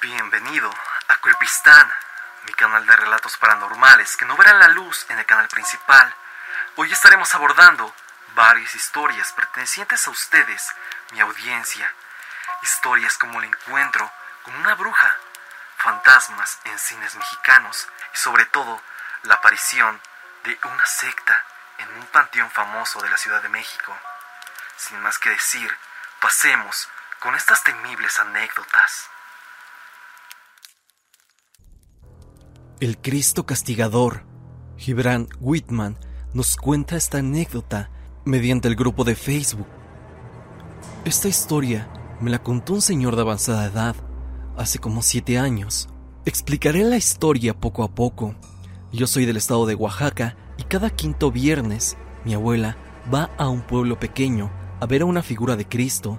Bienvenido a Culpistán, mi canal de relatos paranormales que no verán la luz en el canal principal. Hoy estaremos abordando varias historias pertenecientes a ustedes, mi audiencia. Historias como el encuentro con una bruja, fantasmas en cines mexicanos y sobre todo la aparición de una secta en un panteón famoso de la Ciudad de México. Sin más que decir, pasemos con estas temibles anécdotas. El Cristo Castigador. Gibran Whitman nos cuenta esta anécdota mediante el grupo de Facebook. Esta historia me la contó un señor de avanzada edad hace como siete años. Explicaré la historia poco a poco. Yo soy del estado de Oaxaca y cada quinto viernes mi abuela va a un pueblo pequeño a ver a una figura de Cristo.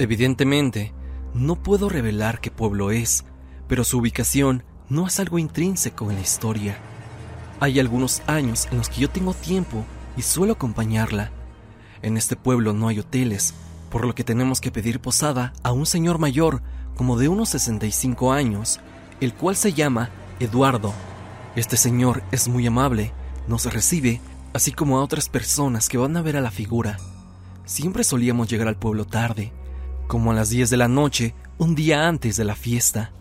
Evidentemente, no puedo revelar qué pueblo es, pero su ubicación no es algo intrínseco en la historia. Hay algunos años en los que yo tengo tiempo y suelo acompañarla. En este pueblo no hay hoteles, por lo que tenemos que pedir posada a un señor mayor, como de unos 65 años, el cual se llama Eduardo. Este señor es muy amable, nos recibe, así como a otras personas que van a ver a la figura. Siempre solíamos llegar al pueblo tarde, como a las 10 de la noche, un día antes de la fiesta.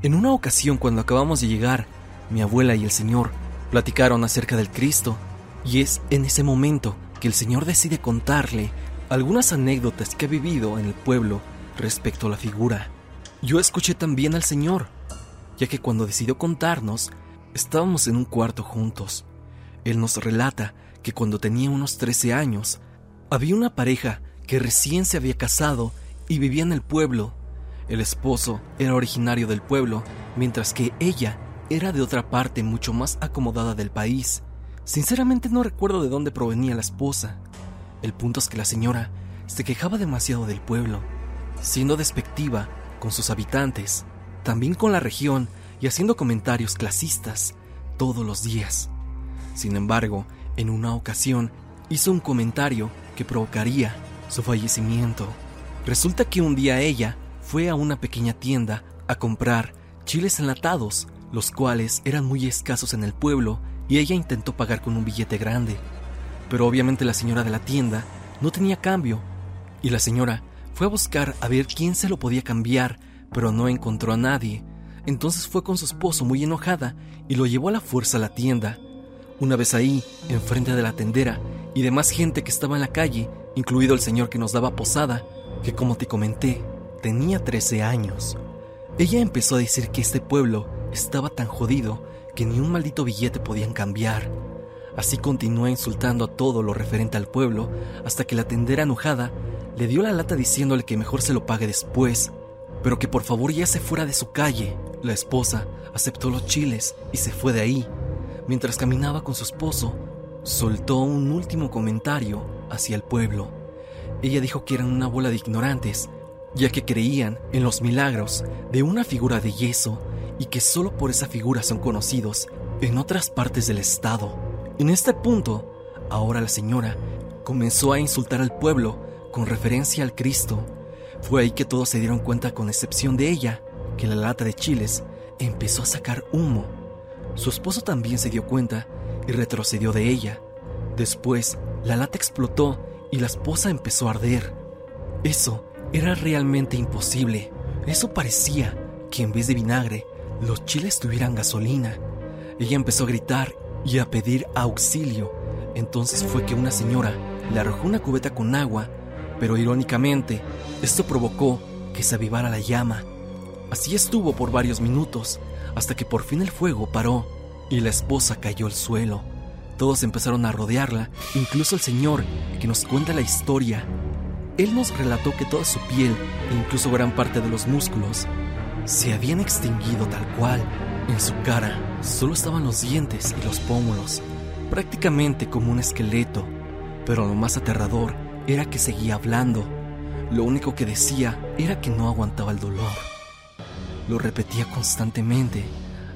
En una ocasión cuando acabamos de llegar, mi abuela y el Señor platicaron acerca del Cristo, y es en ese momento que el Señor decide contarle algunas anécdotas que ha vivido en el pueblo respecto a la figura. Yo escuché también al Señor, ya que cuando decidió contarnos, estábamos en un cuarto juntos. Él nos relata que cuando tenía unos 13 años, había una pareja que recién se había casado y vivía en el pueblo el esposo era originario del pueblo, mientras que ella era de otra parte mucho más acomodada del país. Sinceramente no recuerdo de dónde provenía la esposa. El punto es que la señora se quejaba demasiado del pueblo, siendo despectiva con sus habitantes, también con la región y haciendo comentarios clasistas todos los días. Sin embargo, en una ocasión hizo un comentario que provocaría su fallecimiento. Resulta que un día ella fue a una pequeña tienda a comprar chiles enlatados, los cuales eran muy escasos en el pueblo, y ella intentó pagar con un billete grande. Pero obviamente la señora de la tienda no tenía cambio, y la señora fue a buscar a ver quién se lo podía cambiar, pero no encontró a nadie. Entonces fue con su esposo muy enojada y lo llevó a la fuerza a la tienda. Una vez ahí, enfrente de la tendera y demás gente que estaba en la calle, incluido el señor que nos daba posada, que como te comenté, tenía 13 años. Ella empezó a decir que este pueblo estaba tan jodido que ni un maldito billete podían cambiar. Así continuó insultando a todo lo referente al pueblo hasta que la tendera enojada le dio la lata diciéndole que mejor se lo pague después, pero que por favor ya se fuera de su calle. La esposa aceptó los chiles y se fue de ahí. Mientras caminaba con su esposo, soltó un último comentario hacia el pueblo. Ella dijo que eran una bola de ignorantes ya que creían en los milagros de una figura de yeso y que solo por esa figura son conocidos en otras partes del estado. En este punto, ahora la señora comenzó a insultar al pueblo con referencia al Cristo. Fue ahí que todos se dieron cuenta, con excepción de ella, que la lata de chiles empezó a sacar humo. Su esposo también se dio cuenta y retrocedió de ella. Después, la lata explotó y la esposa empezó a arder. Eso era realmente imposible. Eso parecía que en vez de vinagre, los chiles tuvieran gasolina. Ella empezó a gritar y a pedir auxilio. Entonces fue que una señora le arrojó una cubeta con agua, pero irónicamente, esto provocó que se avivara la llama. Así estuvo por varios minutos, hasta que por fin el fuego paró y la esposa cayó al suelo. Todos empezaron a rodearla, incluso el señor que nos cuenta la historia él nos relató que toda su piel e incluso gran parte de los músculos se habían extinguido tal cual. En su cara solo estaban los dientes y los pómulos, prácticamente como un esqueleto, pero lo más aterrador era que seguía hablando. Lo único que decía era que no aguantaba el dolor. Lo repetía constantemente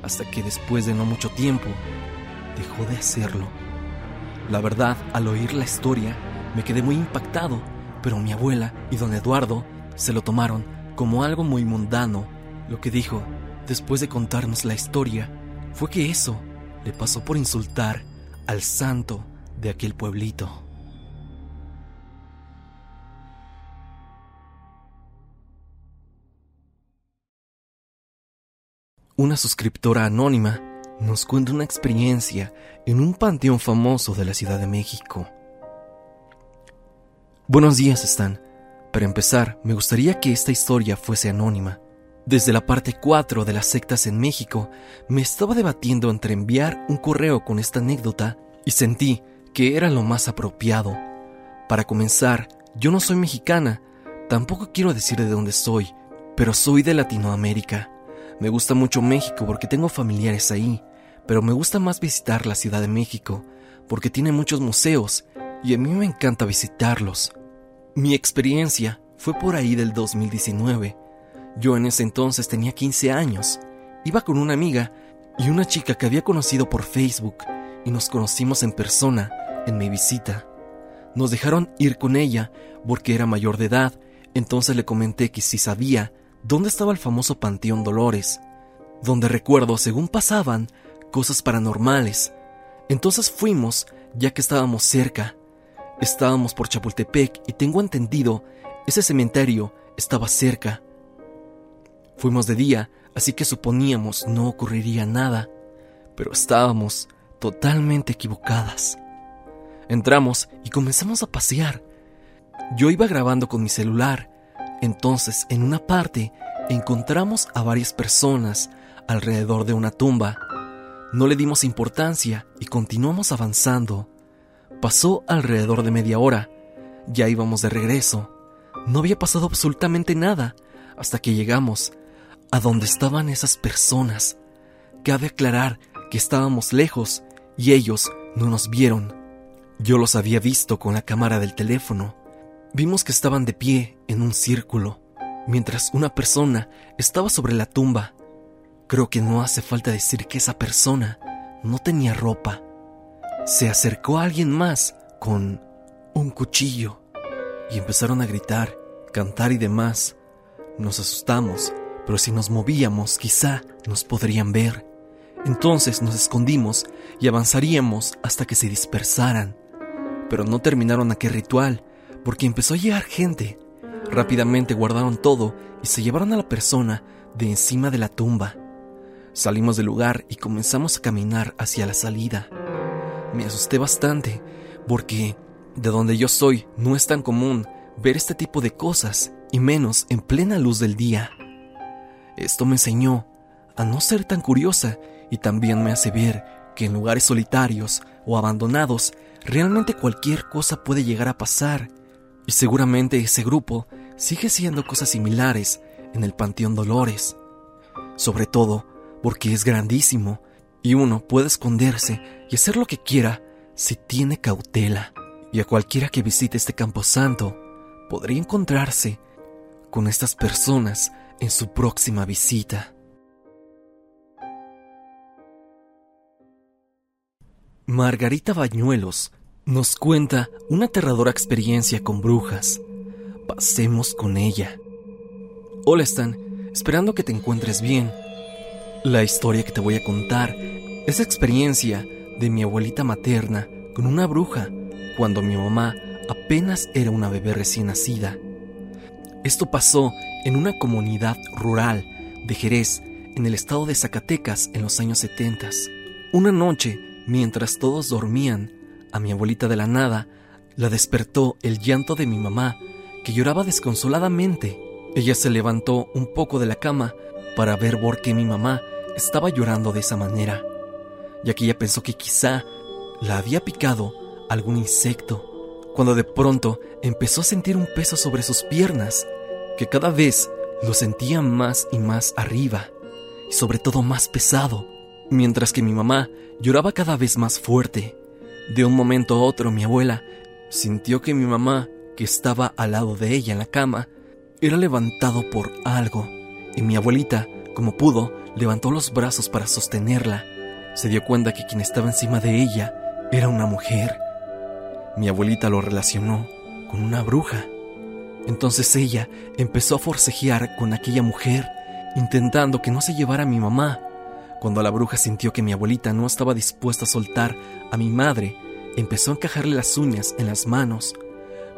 hasta que después de no mucho tiempo dejó de hacerlo. La verdad, al oír la historia, me quedé muy impactado pero mi abuela y don Eduardo se lo tomaron como algo muy mundano. Lo que dijo, después de contarnos la historia, fue que eso le pasó por insultar al santo de aquel pueblito. Una suscriptora anónima nos cuenta una experiencia en un panteón famoso de la Ciudad de México. Buenos días, Stan. Para empezar, me gustaría que esta historia fuese anónima. Desde la parte 4 de las sectas en México, me estaba debatiendo entre enviar un correo con esta anécdota y sentí que era lo más apropiado. Para comenzar, yo no soy mexicana, tampoco quiero decir de dónde soy, pero soy de Latinoamérica. Me gusta mucho México porque tengo familiares ahí, pero me gusta más visitar la Ciudad de México porque tiene muchos museos y a mí me encanta visitarlos. Mi experiencia fue por ahí del 2019 yo en ese entonces tenía 15 años. Iba con una amiga y una chica que había conocido por Facebook y nos conocimos en persona en mi visita. Nos dejaron ir con ella porque era mayor de edad, entonces le comenté que si sabía dónde estaba el famoso Panteón Dolores, donde recuerdo según pasaban cosas paranormales. Entonces fuimos ya que estábamos cerca. Estábamos por Chapultepec y tengo entendido, ese cementerio estaba cerca. Fuimos de día, así que suponíamos no ocurriría nada, pero estábamos totalmente equivocadas. Entramos y comenzamos a pasear. Yo iba grabando con mi celular, entonces en una parte encontramos a varias personas alrededor de una tumba. No le dimos importancia y continuamos avanzando. Pasó alrededor de media hora. Ya íbamos de regreso. No había pasado absolutamente nada hasta que llegamos a dónde estaban esas personas. Cabe aclarar que estábamos lejos y ellos no nos vieron. Yo los había visto con la cámara del teléfono. Vimos que estaban de pie en un círculo, mientras una persona estaba sobre la tumba. Creo que no hace falta decir que esa persona no tenía ropa. Se acercó a alguien más con un cuchillo y empezaron a gritar, cantar y demás. Nos asustamos pero si nos movíamos quizá nos podrían ver. Entonces nos escondimos y avanzaríamos hasta que se dispersaran. Pero no terminaron aquel ritual, porque empezó a llegar gente. Rápidamente guardaron todo y se llevaron a la persona de encima de la tumba. Salimos del lugar y comenzamos a caminar hacia la salida. Me asusté bastante, porque de donde yo soy no es tan común ver este tipo de cosas, y menos en plena luz del día. Esto me enseñó a no ser tan curiosa y también me hace ver que en lugares solitarios o abandonados realmente cualquier cosa puede llegar a pasar y seguramente ese grupo sigue siendo cosas similares en el Panteón Dolores. Sobre todo porque es grandísimo y uno puede esconderse y hacer lo que quiera si tiene cautela. Y a cualquiera que visite este camposanto podría encontrarse con estas personas en su próxima visita. Margarita Bañuelos nos cuenta una aterradora experiencia con brujas. Pasemos con ella. Hola Stan, esperando que te encuentres bien. La historia que te voy a contar es experiencia de mi abuelita materna con una bruja cuando mi mamá apenas era una bebé recién nacida. Esto pasó en una comunidad rural de Jerez, en el estado de Zacatecas, en los años 70. Una noche, mientras todos dormían, a mi abuelita de la nada la despertó el llanto de mi mamá, que lloraba desconsoladamente. Ella se levantó un poco de la cama para ver por qué mi mamá estaba llorando de esa manera, ya que ella pensó que quizá la había picado algún insecto cuando de pronto empezó a sentir un peso sobre sus piernas, que cada vez lo sentía más y más arriba, y sobre todo más pesado, mientras que mi mamá lloraba cada vez más fuerte. De un momento a otro mi abuela sintió que mi mamá, que estaba al lado de ella en la cama, era levantado por algo, y mi abuelita, como pudo, levantó los brazos para sostenerla. Se dio cuenta que quien estaba encima de ella era una mujer mi abuelita lo relacionó con una bruja. Entonces ella empezó a forcejear con aquella mujer, intentando que no se llevara a mi mamá. Cuando la bruja sintió que mi abuelita no estaba dispuesta a soltar a mi madre, empezó a encajarle las uñas en las manos.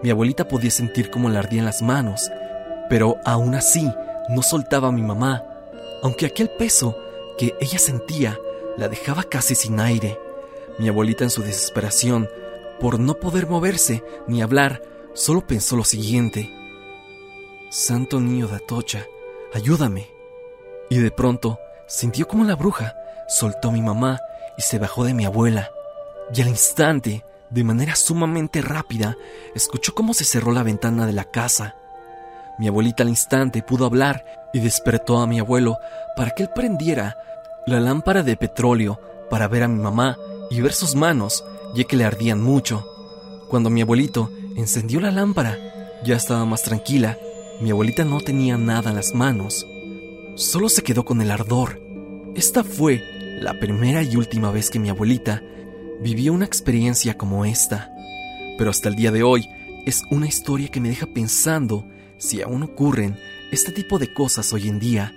Mi abuelita podía sentir cómo le ardían las manos, pero aún así no soltaba a mi mamá, aunque aquel peso que ella sentía la dejaba casi sin aire. Mi abuelita en su desesperación, por no poder moverse ni hablar, solo pensó lo siguiente. Santo niño de Atocha, ayúdame. Y de pronto sintió como la bruja soltó a mi mamá y se bajó de mi abuela. Y al instante, de manera sumamente rápida, escuchó cómo se cerró la ventana de la casa. Mi abuelita al instante pudo hablar y despertó a mi abuelo para que él prendiera la lámpara de petróleo para ver a mi mamá y ver sus manos, ya que le ardían mucho. Cuando mi abuelito encendió la lámpara, ya estaba más tranquila. Mi abuelita no tenía nada en las manos, solo se quedó con el ardor. Esta fue la primera y última vez que mi abuelita vivió una experiencia como esta. Pero hasta el día de hoy es una historia que me deja pensando si aún ocurren este tipo de cosas hoy en día,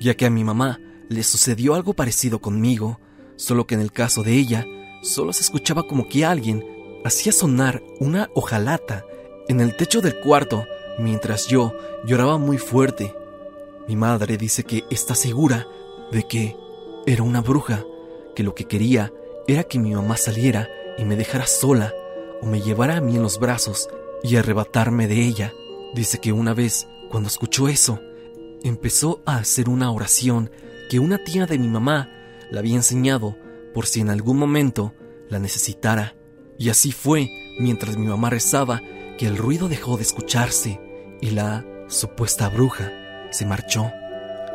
ya que a mi mamá le sucedió algo parecido conmigo, solo que en el caso de ella, solo se escuchaba como que alguien hacía sonar una hojalata en el techo del cuarto mientras yo lloraba muy fuerte. Mi madre dice que está segura de que era una bruja, que lo que quería era que mi mamá saliera y me dejara sola o me llevara a mí en los brazos y arrebatarme de ella. Dice que una vez, cuando escuchó eso, empezó a hacer una oración que una tía de mi mamá la había enseñado por si en algún momento la necesitara. Y así fue, mientras mi mamá rezaba, que el ruido dejó de escucharse y la supuesta bruja se marchó.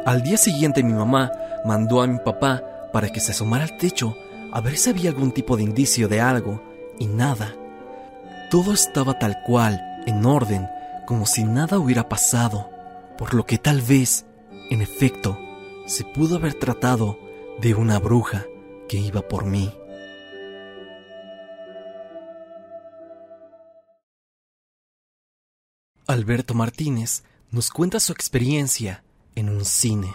Al día siguiente mi mamá mandó a mi papá para que se asomara al techo a ver si había algún tipo de indicio de algo, y nada. Todo estaba tal cual, en orden, como si nada hubiera pasado, por lo que tal vez, en efecto, se pudo haber tratado de una bruja que iba por mí. Alberto Martínez nos cuenta su experiencia en un cine.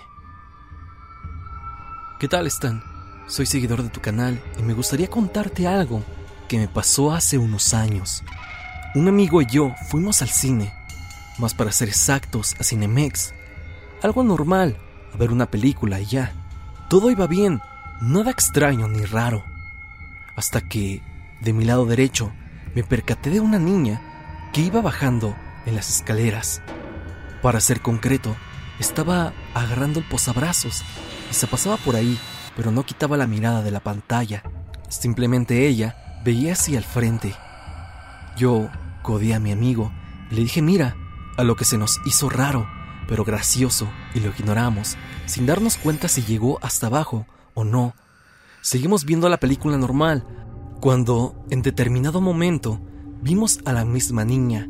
¿Qué tal están? Soy seguidor de tu canal y me gustaría contarte algo que me pasó hace unos años. Un amigo y yo fuimos al cine, más para ser exactos, a Cinemex. Algo normal, a ver una película y ya. Todo iba bien, nada extraño ni raro. Hasta que, de mi lado derecho, me percaté de una niña que iba bajando en las escaleras. Para ser concreto, estaba agarrando el posabrazos y se pasaba por ahí pero no quitaba la mirada de la pantalla. Simplemente ella veía hacia el frente. Yo codé a mi amigo y le dije, mira, a lo que se nos hizo raro, pero gracioso, y lo ignoramos, sin darnos cuenta si llegó hasta abajo o no. Seguimos viendo la película normal, cuando en determinado momento vimos a la misma niña,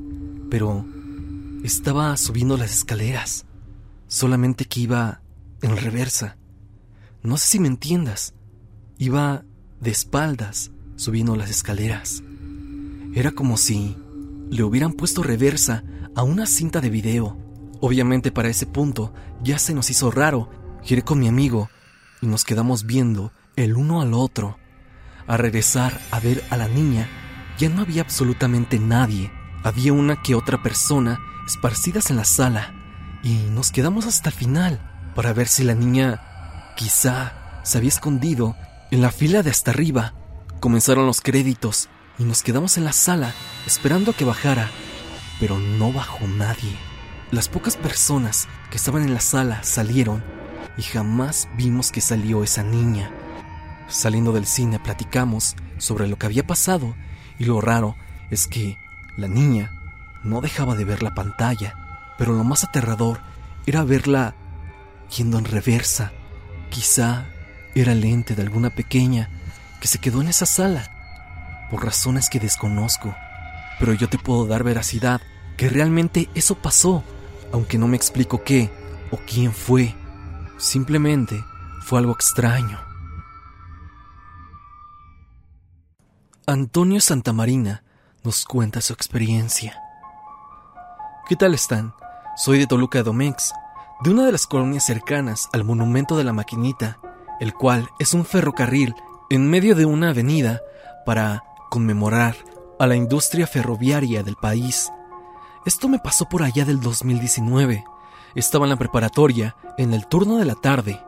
pero estaba subiendo las escaleras, solamente que iba en reversa. No sé si me entiendas. Iba de espaldas subiendo las escaleras. Era como si le hubieran puesto reversa a una cinta de video. Obviamente para ese punto ya se nos hizo raro. Giré con mi amigo y nos quedamos viendo el uno al otro. A regresar a ver a la niña, ya no había absolutamente nadie. Había una que otra persona esparcidas en la sala y nos quedamos hasta el final para ver si la niña Quizá se había escondido en la fila de hasta arriba. Comenzaron los créditos y nos quedamos en la sala esperando a que bajara, pero no bajó nadie. Las pocas personas que estaban en la sala salieron y jamás vimos que salió esa niña. Saliendo del cine platicamos sobre lo que había pasado y lo raro es que la niña no dejaba de ver la pantalla, pero lo más aterrador era verla yendo en reversa Quizá era el ente de alguna pequeña que se quedó en esa sala, por razones que desconozco. Pero yo te puedo dar veracidad que realmente eso pasó, aunque no me explico qué o quién fue. Simplemente fue algo extraño. Antonio Santamarina nos cuenta su experiencia. ¿Qué tal están? Soy de Toluca Domex, de una de las colonias cercanas al Monumento de la Maquinita, el cual es un ferrocarril en medio de una avenida para conmemorar a la industria ferroviaria del país. Esto me pasó por allá del 2019. Estaba en la preparatoria, en el turno de la tarde.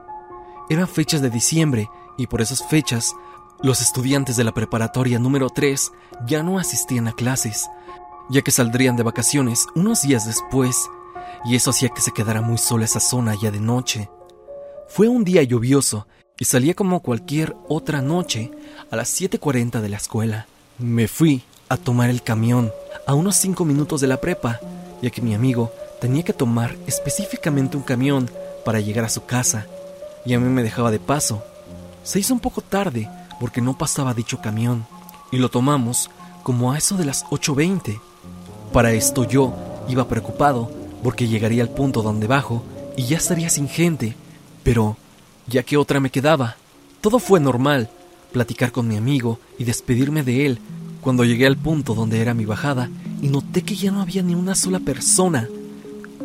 Eran fechas de diciembre y por esas fechas los estudiantes de la preparatoria número 3 ya no asistían a clases, ya que saldrían de vacaciones unos días después, y eso hacía que se quedara muy sola esa zona ya de noche. Fue un día lluvioso y salía como cualquier otra noche a las 7.40 de la escuela. Me fui a tomar el camión a unos 5 minutos de la prepa, ya que mi amigo tenía que tomar específicamente un camión para llegar a su casa, y a mí me dejaba de paso. Se hizo un poco tarde porque no pasaba dicho camión, y lo tomamos como a eso de las 8.20. Para esto yo iba preocupado porque llegaría al punto donde bajo y ya estaría sin gente, pero ya que otra me quedaba, todo fue normal, platicar con mi amigo y despedirme de él cuando llegué al punto donde era mi bajada y noté que ya no había ni una sola persona.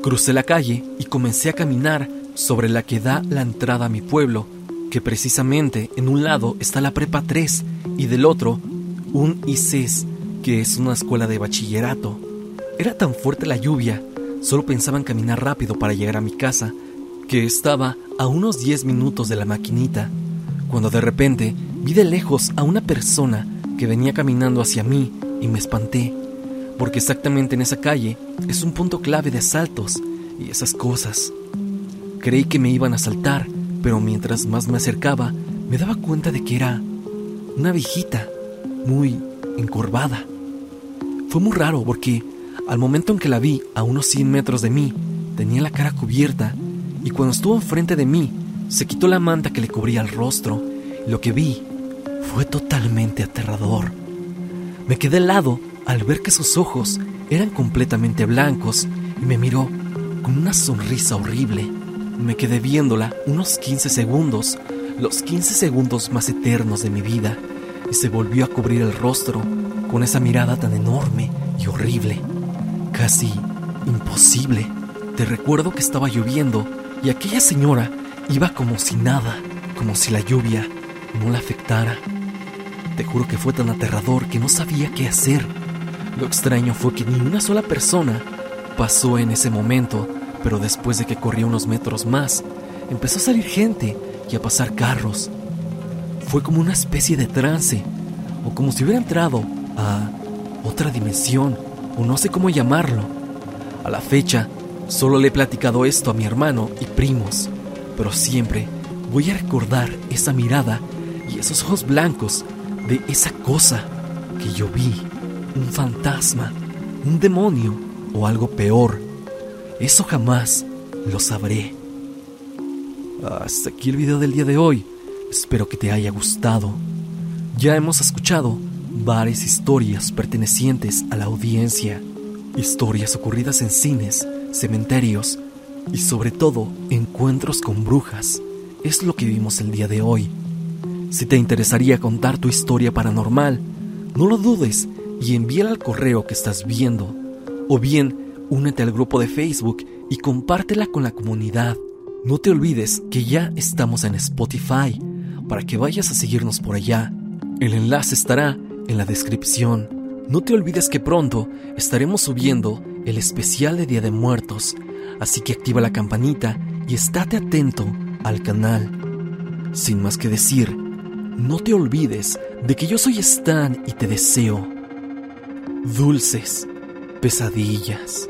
Crucé la calle y comencé a caminar sobre la que da la entrada a mi pueblo, que precisamente en un lado está la Prepa 3 y del otro un ICES, que es una escuela de bachillerato. Era tan fuerte la lluvia, solo pensaba en caminar rápido para llegar a mi casa, que estaba a unos 10 minutos de la maquinita, cuando de repente vi de lejos a una persona que venía caminando hacia mí y me espanté, porque exactamente en esa calle es un punto clave de asaltos y esas cosas. Creí que me iban a asaltar, pero mientras más me acercaba, me daba cuenta de que era una viejita, muy encorvada. Fue muy raro porque al momento en que la vi a unos 100 metros de mí, tenía la cara cubierta y cuando estuvo enfrente de mí, se quitó la manta que le cubría el rostro y lo que vi fue totalmente aterrador. Me quedé helado al ver que sus ojos eran completamente blancos y me miró con una sonrisa horrible. Me quedé viéndola unos 15 segundos, los 15 segundos más eternos de mi vida, y se volvió a cubrir el rostro con esa mirada tan enorme y horrible, casi imposible. Te recuerdo que estaba lloviendo y aquella señora iba como si nada, como si la lluvia no la afectara. Te juro que fue tan aterrador que no sabía qué hacer. Lo extraño fue que ni una sola persona pasó en ese momento, pero después de que corrí unos metros más, empezó a salir gente y a pasar carros. Fue como una especie de trance, o como si hubiera entrado a otra dimensión, o no sé cómo llamarlo. A la fecha, solo le he platicado esto a mi hermano y primos, pero siempre voy a recordar esa mirada y esos ojos blancos de esa cosa que yo vi, un fantasma, un demonio o algo peor. Eso jamás lo sabré. Hasta aquí el video del día de hoy. Espero que te haya gustado. Ya hemos escuchado varias historias pertenecientes a la audiencia, historias ocurridas en cines, cementerios y sobre todo encuentros con brujas. Es lo que vimos el día de hoy. Si te interesaría contar tu historia paranormal, no lo dudes y envíala al correo que estás viendo. O bien, únete al grupo de Facebook y compártela con la comunidad. No te olvides que ya estamos en Spotify para que vayas a seguirnos por allá. El enlace estará en la descripción. No te olvides que pronto estaremos subiendo el especial de Día de Muertos, así que activa la campanita y estate atento al canal. Sin más que decir, no te olvides de que yo soy Stan y te deseo dulces pesadillas.